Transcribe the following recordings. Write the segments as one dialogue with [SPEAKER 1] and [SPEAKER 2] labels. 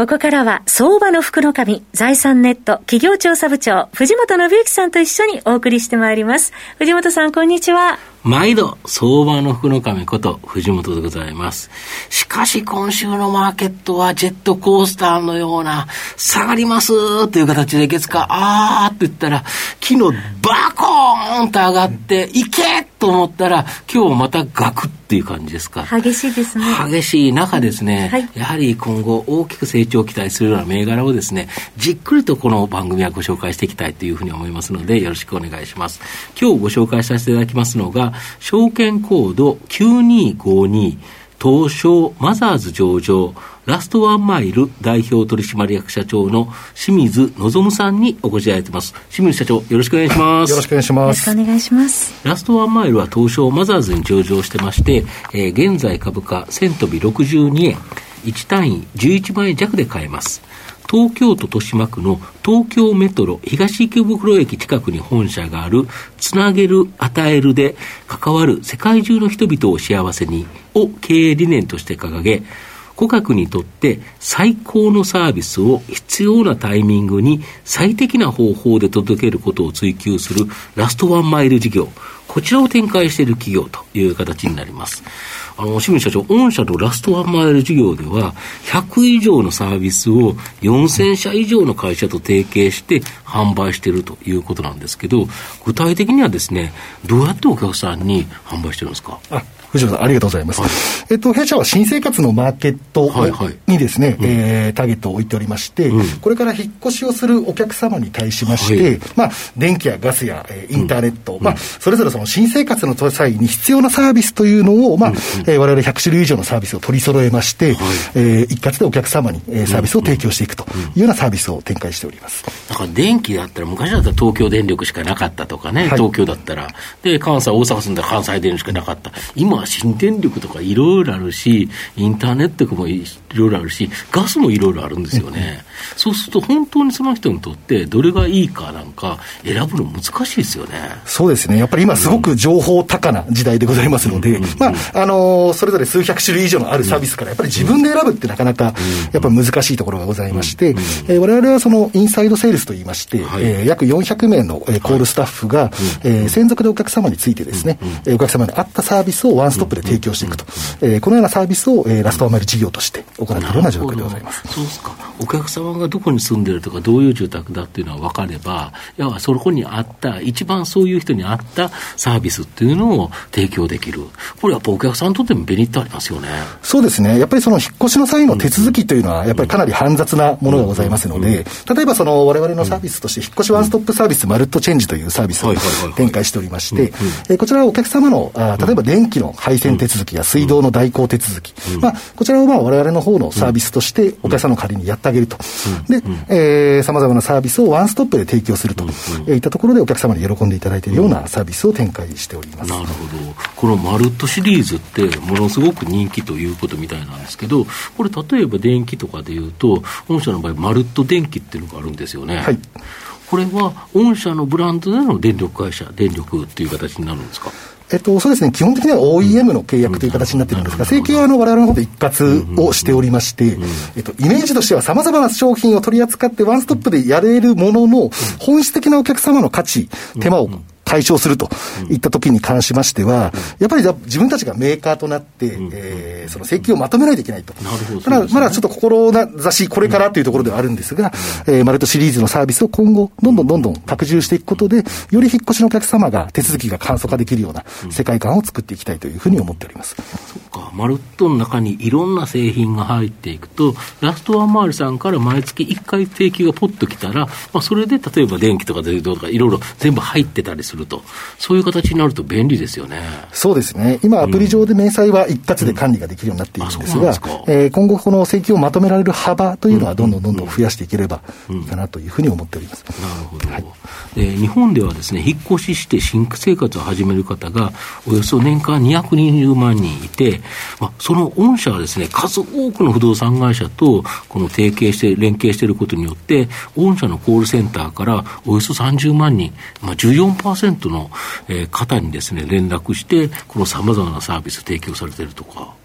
[SPEAKER 1] ここからは相場の福の神財産ネット企業調査部長藤本信之さんと一緒にお送りしてまいります藤本さんこんにちは
[SPEAKER 2] 毎度、相場の福の神こと藤本でございます。しかし今週のマーケットはジェットコースターのような、下がりますという形で月か、あーって言ったら、昨日バコーンと上がって、いけと思ったら、今日またガクっていう感じですか。
[SPEAKER 1] 激しいですね。
[SPEAKER 2] 激しい中ですね、はい、やはり今後大きく成長を期待するような銘柄をですね、じっくりとこの番組はご紹介していきたいというふうに思いますので、よろしくお願いします。今日ご紹介させていただきますのが、証券コード9252東証マザーズ上場ラストワンマイル代表取締役社長の清水望さんにお越しいただいてます。清水社長、よろしくお願いします。
[SPEAKER 3] よろしくお願いしま
[SPEAKER 1] す。よろしくお願いします。
[SPEAKER 2] ラストワンマイルは東証マザーズに上場してまして、えー、現在株価1000飛び62円、1単位11万円弱で買えます。東京都豊島区の東京メトロ東池袋駅近くに本社がある、つなげる、与えるで関わる世界中の人々を幸せにを経営理念として掲げ、顧客にとって最高のサービスを必要なタイミングに最適な方法で届けることを追求するラストワンマイル事業。こちらを展開している企業という形になります。あの、清水社長、御社のラストワンマイル事業では、100以上のサービスを4000社以上の会社と提携して販売しているということなんですけど、具体的にはですね、どうやってお客さんに販売してるんですか？
[SPEAKER 3] 藤野さん、ありがとうございます。はい、えっと、弊社は新生活のマーケットにですね、はいはい、えー、ターゲットを置いておりまして、うん、これから引っ越しをするお客様に対しまして、はい、まあ、電気やガスや、えー、インターネット、うん、まあ、それぞれその新生活の際に必要なサービスというのを、まあ、うん、えー、我々100種類以上のサービスを取り揃えまして、はい、えー、一括でお客様に、えー、サービスを提供していくというようなサービスを展開しております。
[SPEAKER 2] だから電気だったら、昔だったら東京電力しかなかったとかね、東京だったら、で、関西、大阪住んだら関西電力しかなかった。今は新電力とかいろいろあるし、インターネットもいろいろあるし、ガスもいろいろあるんですよね。そうすると、本当にその人にとって、どれがいいかなんか、選ぶの難しいですよね。
[SPEAKER 3] そうですね。やっぱり今、すごく情報高な時代でございますので、まあ、あのー、それぞれ数百種類以上のあるサービスから、やっぱり自分で選ぶってなかなか、やっぱ難しいところがございまして、えー、我々はそのインサイドセールスといいまして、はい、えー、約400名の、えー、コールスタッフが、はい、えー、専属でお客様についてですね、うん、お客様に合ったサービスをワンストップで提供していくと、えー、このようなサービスを、えー、ラストアマル事業として行っているような状況でございます。
[SPEAKER 2] そうですか。お客様がどこに住んでるとか、どういう住宅だっていうのは分かれば、いや、そこにあった、一番そういう人に合ったサービスっていうのを提供できる。これやっぱお客さんにとってもメリットありますよね。
[SPEAKER 3] そうですね。やっぱりその引っ越しの際の手続きというのは、やっぱりかなり煩雑なものがございますので、例えばその我々のサービスとして、引っ越しワンストップサービス、マルットチェンジというサービスを展開しておりまして、えこちらはお客様の、あ例えば電気の配線手続きや水道の代行手続き、まあ、こちらをまあ我々の方のサービスとしてお客様の仮にやってあげると。で、えー、様々なサービスをワンストップで提供するといったところでお客様に喜んでいただいているようなサービスを展開しております。
[SPEAKER 2] なるほど。このマルットシリーズってものすごく人気ということみたいなんですけど、これ例えば電気とかでいうと、御社の場合マルット電気っていうのがあるんですよね。はい。これは御社のブランドでの電力会社、電力っていう形になるんですか？
[SPEAKER 3] えっと、そうですね、基本的には OEM の契約という形になっているんですが、請求はあの我々の方で一括をしておりまして、えっと、イメージとしては様々な商品を取り扱ってワンストップでやれるものの、本質的なお客様の価値、手間を解消するといった時に関しましては、やっぱり自分たちがメーカーとなって、えー、その請求をまとめないといけないと。なるほど、ただ、まだちょっと志これからというところではあるんですが、えー、マルトシリーズのサービスを今後、どんどんどんどん拡充していくことで、より引っ越しのお客様が手続きが簡素化できるような世界観を作っていきたいというふうに思っております。
[SPEAKER 2] か、マルトの中にいろんな製品が入っていくと、ラストワンマールさんから毎月1回請求がポッときたら、まあ、それで例えば電気とか電動とかいろいろ全部入ってたりするると、そういう形になると便利ですよね。
[SPEAKER 3] そうですね。今、アプリ上で明細は一括で管理ができるようになっているんですが、えー、今後この請求をまとめられる幅というのはどんどんどんどん増やしていければいいかなというふうに思っております。
[SPEAKER 2] なるほど。はい、えー、日本ではですね、引っ越しして新生活を始める方がおよそ年間220万人いて、まあ、その御社はですね、数多くの不動産会社とこの提携して、連携していることによって、御社のコールセンターからおよそ30万人、まあ14%の方にですね、連絡して、このさまざまなサービス提供されているとか。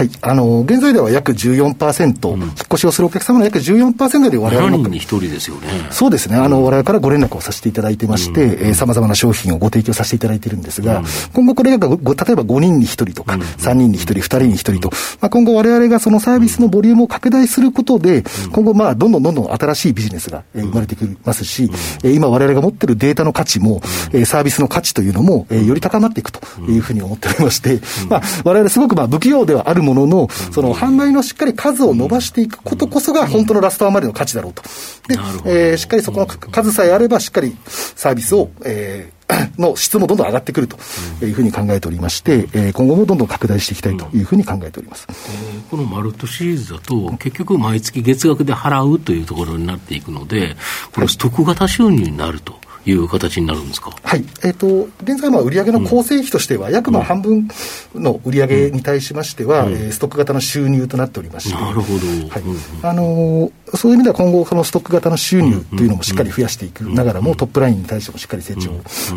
[SPEAKER 3] はい。あの、現在では約14%、うん、引っ越しをするお客様の約14%で我々
[SPEAKER 2] の。人に1人ですよね。
[SPEAKER 3] そうですね。あの、我々からご連絡をさせていただいてまして、うん、えー、様々な商品をご提供させていただいているんですが、うん、今後これが例えば5人に1人とか、うん、3人に1人、2人に1人と、まあ、今後我々がそのサービスのボリュームを拡大することで、今後まあ、どんどんどんどん新しいビジネスが、えー、生まれてきますし、えー、今我々が持っているデータの価値も、えー、サービスの価値というのも、えー、より高まっていくというふうに思っておりまして、まあ、我々すごくまあ、不器用ではあるものの、その販売のしっかり数を伸ばしていくことこそが本当のラストワンまでの価値だろうと。で、えー、しっかりそこの数さえあれば、しっかりサービスを、えー、の質もどんどん上がってくるというふうに考えておりまして、えー、今後もどんどん拡大していきたいというふうに考えております、
[SPEAKER 2] えー、このマルトシリーズだと、結局、毎月月額で払うというところになっていくので、これ、ストック型収入になると。いう形になるんですか？
[SPEAKER 3] はい。えっ、ー、と、現在、まあ、売上の構成費としては、約まあ半分の売上に対しましては、うん、えー、ストック型の収入となっておりまして。
[SPEAKER 2] なるほど。
[SPEAKER 3] はい。あのー、そういう意味では今後、そのストック型の収入というのもしっかり増やしていくながらも、トップラインに対してもしっかり成長、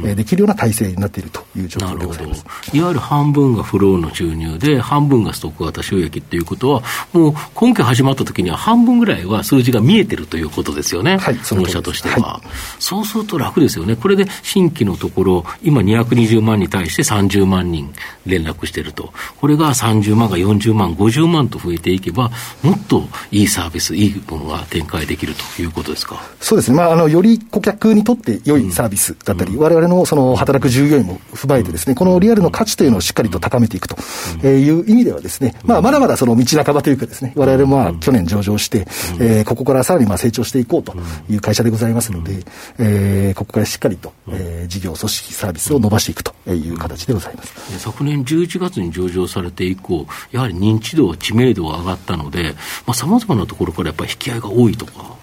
[SPEAKER 3] えできるような体制になっているという状況でございます。
[SPEAKER 2] いわゆる半分がフローの収入で、半分がストック型収益っていうことは、もう今期始まった時には半分ぐらいは数字が見えてるということですよね。はい。その社としては、はい。そうすると楽ですよね。これで新規のところ、今220万に対して30万人連絡してると。これが30万が40万、50万と増えていけば、もっといいサービス、いいものが展開できるということですか？
[SPEAKER 3] そうですね。まあ、あの、より顧客にとって良いサービスだったり、うん、我々のその働く従業員も踏まえてですね、このリアルの価値というのをしっかりと高めていくという意味ではですね、まあ、まだまだその道半ばというかですね、我々もまあ、去年上場して、えー、ここからさらにまあ成長していこうという会社でございますので、えー、ここからしっかりと、えー、事業、組織、サービスを伸ばしていくという形でございます。
[SPEAKER 2] 昨年11月に上場されて以降、やはり認知度、知名度が上がったので、さまざ、まなところからやっぱり引き合いが多いとか。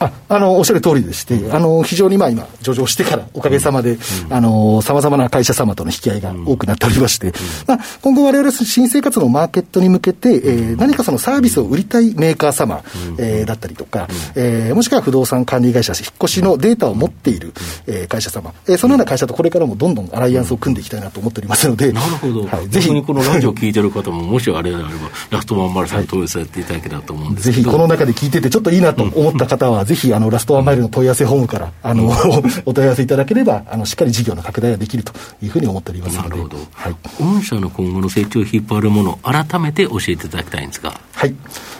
[SPEAKER 3] ああのおっしゃる通りでして、あの非常にまあ今、上場してから、おかげさまで、さまざまな会社様との引き合いが多くなっておりまして、まあ、今後、われわれ新生活のマーケットに向けて、えー、何かそのサービスを売りたいメーカー様、えー、だったりとか、えー、もしくは不動産管理会社、引っ越しのデータを持っている、えー、会社様、えー、そのような会社とこれからもどんどんアライアンスを組んでいきたいなと思っておりますので、
[SPEAKER 2] なるほど、はい、ぜひこのラジオ聞いてる方も、もしあれであれば、ラストワンマルさんに問い合わせていただけたらと思うんです
[SPEAKER 3] ぜひこの中で聞いてて、ちょっといいなと思った方は、ぜひあのラストワンマイルの問い合わせホームから、あの、お問い合わせいただければ、あの、しっかり事業の拡大ができるというふうに思っておりますので。なるほど。
[SPEAKER 2] はい。御社の今後の成長を引っ張るもの、改めて教えていただきたいんですが。
[SPEAKER 3] はい。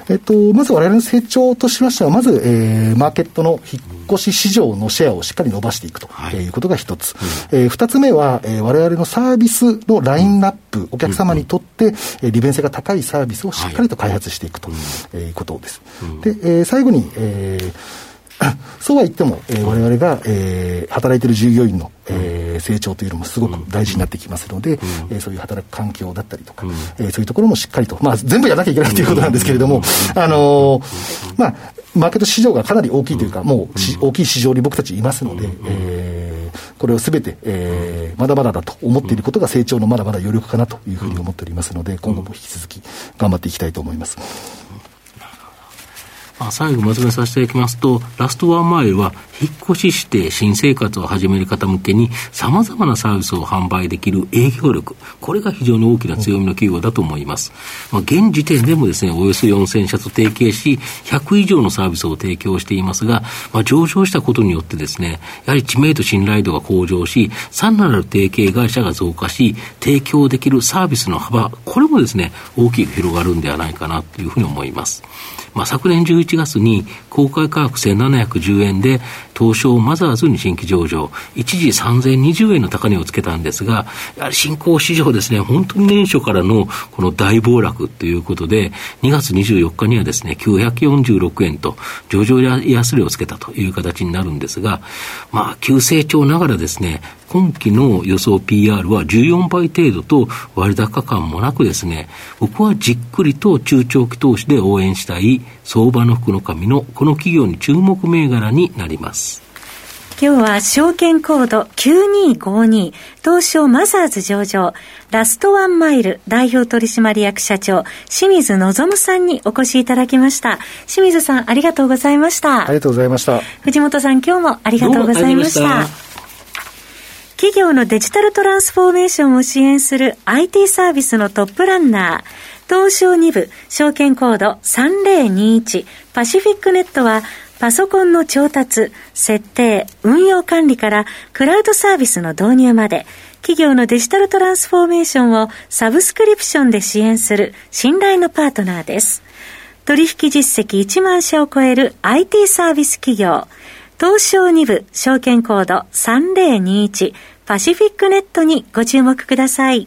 [SPEAKER 3] えっと、まず我々の成長としましては、まず、えー、マーケットの引っ越し市場のシェアをしっかり伸ばしていくということが一つ。うん、えー、二つ目は、えー、我々のサービスのラインナップ、お客様にとって、えー、利便性が高いサービスをしっかりと開発していくということです。で、えー、最後に、えー そうは言っても、えー、我々が、えー、働いている従業員の、えー、成長というのもすごく大事になってきますので、うん、えー、そういう働く環境だったりとか、うん、えー、そういうところもしっかりと、まあ、全部やらなきゃいけないということなんですけれども、あのー、まあ、マーケット市場がかなり大きいというか、もう大きい市場に僕たちいますので、えー、これをすべて、えー、まだまだだと思っていることが成長のまだまだ余力かなというふうに思っておりますので、今後も引き続き頑張っていきたいと思います。
[SPEAKER 2] まあ、最後まとめさせていただきますと、ラストワンマイルは、引っ越しして新生活を始める方向けに、さまざまなサービスを販売できる営業力、これが非常に大きな強みの企業だと思います。まあ、現時点でもですね、およそ4000社と提携し、100以上のサービスを提供していますが、まあ、上場したことによってですね、やはり知名度信頼度が向上し、さらなる提携会社が増加し、提供できるサービスの幅、これもですね、大きく広がるんではないかなというふうに思います。まあ、昨年11月に公開価格1710円で東証マザーズに新規上場、一時3020円の高値をつけたんですが、やはり新興市場ですね、本当に年初からのこの大暴落ということで、2月24日にはですね、946円と上場安値をつけたという形になるんですが、まあ、急成長ながらですね、今期の予想 PR は14倍程度と割高感もなくですね、僕はじっくりと中長期投資で応援したい相場の福の神のこの企業に注目銘柄になります。
[SPEAKER 1] 今日は証券コード9252東証マザーズ上場ラストワンマイル代表取締役社長清水望さんにお越しいただきました。清水さんありがとうございました。
[SPEAKER 3] ありがとうございました。
[SPEAKER 1] 藤本さん今日もありがとうございました。企業のデジタルトランスフォーメーションを支援する IT サービスのトップランナー、東証2部、証券コード3021パシフィックネットは、パソコンの調達、設定、運用管理からクラウドサービスの導入まで、企業のデジタルトランスフォーメーションをサブスクリプションで支援する信頼のパートナーです。取引実績1万社を超える IT サービス企業、東証2部証券コード3021パシフィックネットにご注目ください。